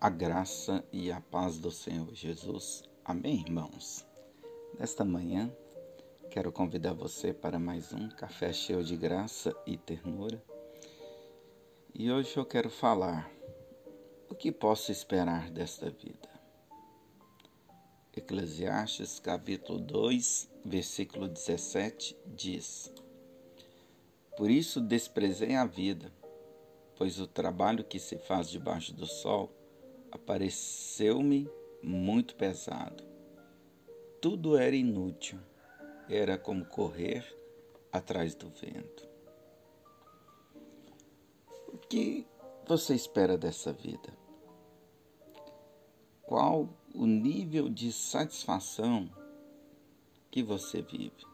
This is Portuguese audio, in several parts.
A graça e a paz do Senhor Jesus. Amém, irmãos? Nesta manhã, quero convidar você para mais um café cheio de graça e ternura. E hoje eu quero falar o que posso esperar desta vida. Eclesiastes capítulo 2, versículo 17 diz: Por isso desprezei a vida, pois o trabalho que se faz debaixo do sol apareceu-me muito pesado. Tudo era inútil, era como correr atrás do vento. O que você espera dessa vida? Qual o nível de satisfação que você vive?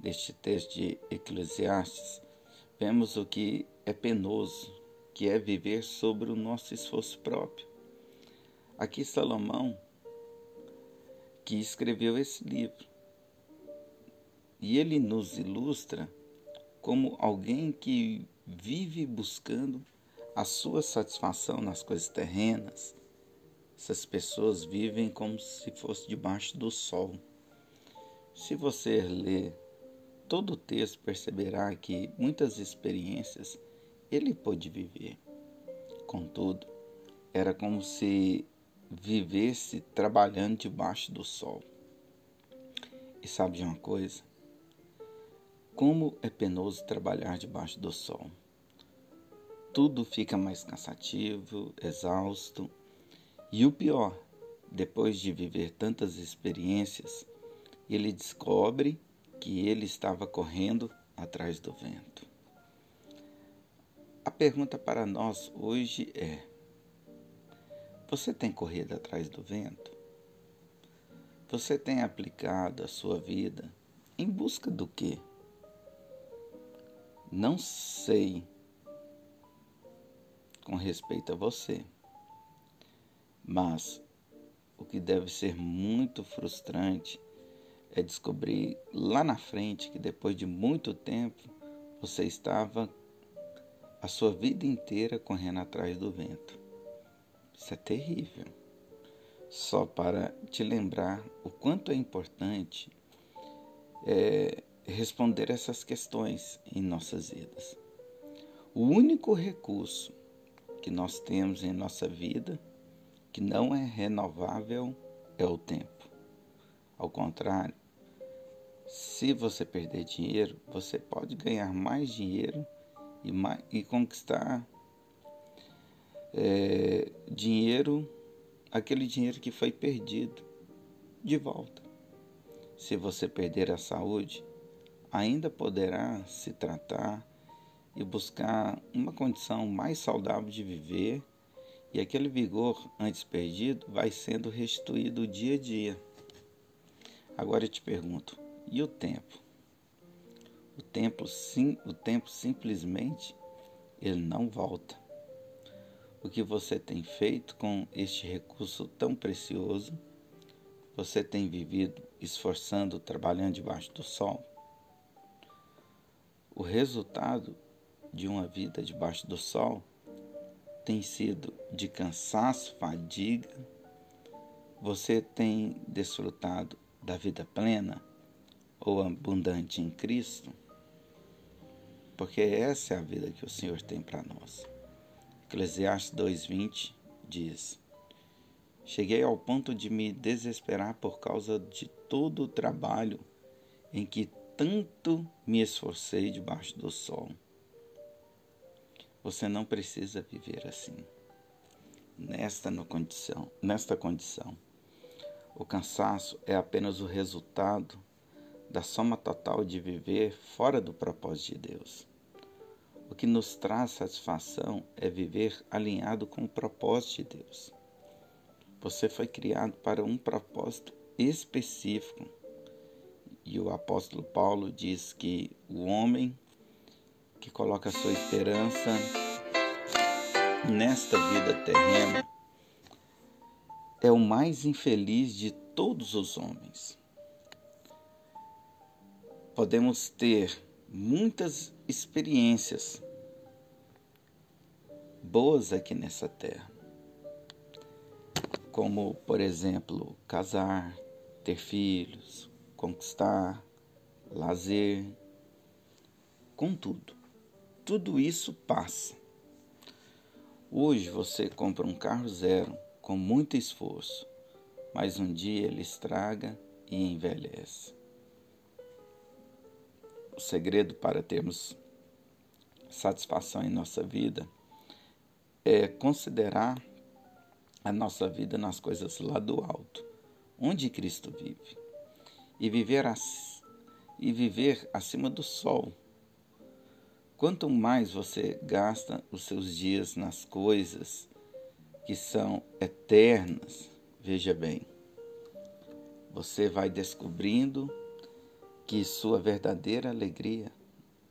Neste texto de Eclesiastes, vemos o que é penoso, que é viver sobre o nosso esforço próprio. Aqui Salomão, que escreveu esse livro, e ele nos ilustra como alguém que vive buscando a sua satisfação nas coisas terrenas. Essas pessoas vivem como se fosse debaixo do sol. Se você ler todo o texto, perceberá que muitas experiências ele pôde viver. Contudo, era como se vivesse trabalhando debaixo do sol. E sabe de uma coisa? Como é penoso trabalhar debaixo do sol. Tudo fica mais cansativo, exausto. E o pior, depois de viver tantas experiências, ele descobre que ele estava correndo atrás do vento. Pergunta para nós hoje é: você tem corrido atrás do vento? Você tem aplicado a sua vida em busca do quê? Não sei com respeito a você, mas o que deve ser muito frustrante é descobrir lá na frente que depois de muito tempo você estava a sua vida inteira correndo atrás do vento. Isso é terrível. Só para te lembrar o quanto é importante é, responder essas questões em nossas vidas. O único recurso que nós temos em nossa vida que não é renovável é o tempo. Ao contrário, se você perder dinheiro, você pode ganhar mais dinheiro e, e conquistar é, dinheiro, aquele dinheiro que foi perdido, de volta. Se você perder a saúde, ainda poderá se tratar e buscar uma condição mais saudável de viver, e aquele vigor antes perdido vai sendo restituído dia a dia. Agora eu te pergunto: e o tempo? O tempo, sim, o tempo simplesmente ele não volta. O que você tem feito com este recurso tão precioso? Você tem vivido esforçando, trabalhando debaixo do sol? O resultado de uma vida debaixo do sol tem sido de cansaço, fadiga. Você tem desfrutado da vida plena ou abundante em Cristo? Porque essa é a vida que o Senhor tem para nós. Eclesiastes 2:20 diz: Cheguei ao ponto de me desesperar por causa de todo o trabalho em que tanto me esforcei debaixo do sol. Você não precisa viver assim. Nesta condição, nesta condição, o cansaço é apenas o resultado da soma total de viver fora do propósito de Deus. O que nos traz satisfação é viver alinhado com o propósito de Deus. Você foi criado para um propósito específico. E o apóstolo Paulo diz que o homem que coloca sua esperança nesta vida terrena é o mais infeliz de todos os homens. Podemos ter muitas experiências boas aqui nessa terra. como, por exemplo, casar, ter filhos, conquistar, lazer, contudo, tudo isso passa. Hoje você compra um carro zero com muito esforço, mas um dia ele estraga e envelhece. O segredo para termos satisfação em nossa vida é considerar a nossa vida nas coisas lá do alto, onde Cristo vive, e viver, e viver acima do sol. Quanto mais você gasta os seus dias nas coisas que são eternas, veja bem, você vai descobrindo que sua verdadeira alegria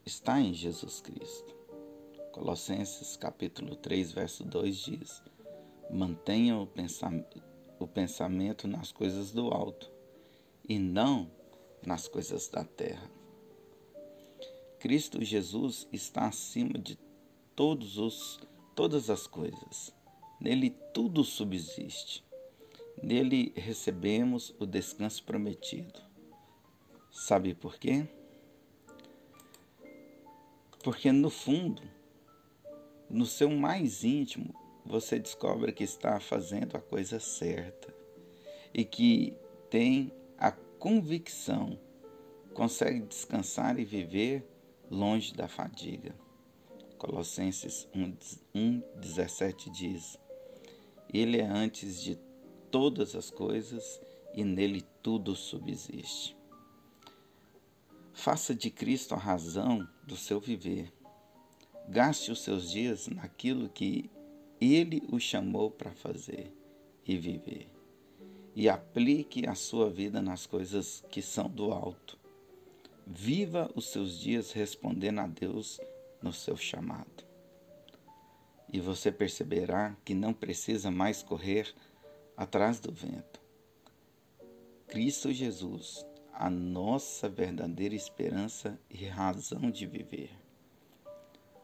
está em Jesus Cristo. Colossenses capítulo 3, verso 2 diz: Mantenha o pensamento, o pensamento nas coisas do alto e não nas coisas da terra. Cristo Jesus está acima de todos os, todas as coisas. Nele tudo subsiste. Nele recebemos o descanso prometido. Sabe por quê? Porque no fundo, no seu mais íntimo, você descobre que está fazendo a coisa certa e que tem a convicção, consegue descansar e viver longe da fadiga. Colossenses 1,17 diz: Ele é antes de todas as coisas e nele tudo subsiste. Faça de Cristo a razão do seu viver. Gaste os seus dias naquilo que Ele o chamou para fazer e viver. E aplique a sua vida nas coisas que são do alto Viva os seus dias respondendo a Deus no seu chamado. E você perceberá que não precisa mais correr atrás do vento. Cristo Jesus, a nossa verdadeira esperança e razão de viver.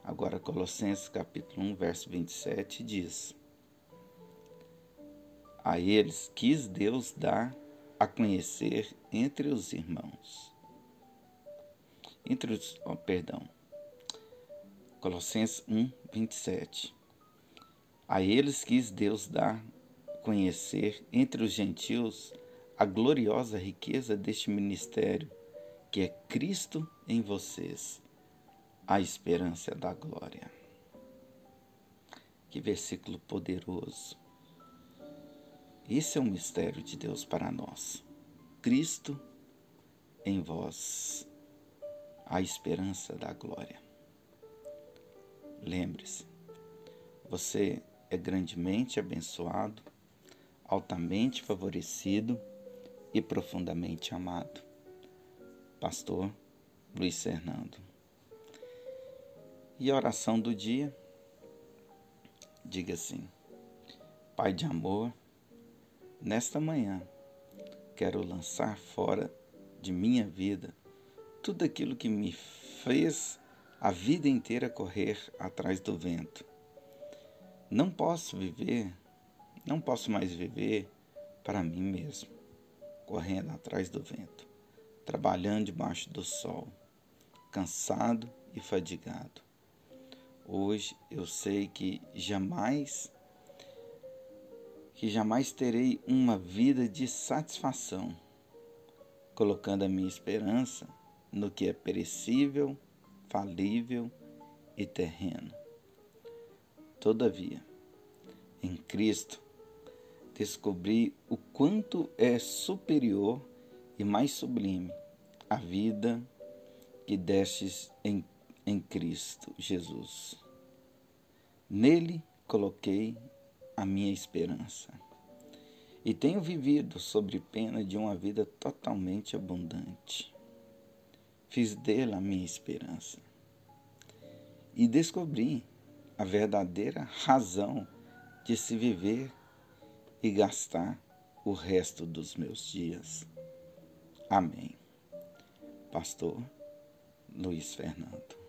Agora, Colossenses capítulo 1, verso 27 diz: A eles quis Deus dar a conhecer entre os irmãos entre os, oh, perdão, Colossenses 1, 27. A eles quis Deus dar conhecer entre os gentios a gloriosa riqueza deste ministério, que é Cristo em vocês, a esperança da glória. Que versículo poderoso. Esse é o mistério de Deus para nós. Cristo em vós a esperança da glória. Lembre-se, você é grandemente abençoado, altamente favorecido e profundamente amado. Pastor Luiz Fernando. E a oração do dia? Diga assim: Pai de amor, nesta manhã quero lançar fora de minha vida tudo aquilo que me fez a vida inteira correr atrás do vento. Não posso viver, não posso mais viver para mim mesmo, correndo atrás do vento, trabalhando debaixo do sol, cansado e fadigado. Hoje eu sei que jamais que jamais terei uma vida de satisfação, colocando a minha esperança no que é perecível, falível e terreno. Todavia, em Cristo, descobri o quanto é superior e mais sublime a vida que destes em, em Cristo Jesus. Nele coloquei a minha esperança e tenho vivido sobre pena de uma vida totalmente abundante fiz dele a minha esperança. E descobri a verdadeira razão de se viver e gastar o resto dos meus dias. Amém. Pastor Luiz Fernando.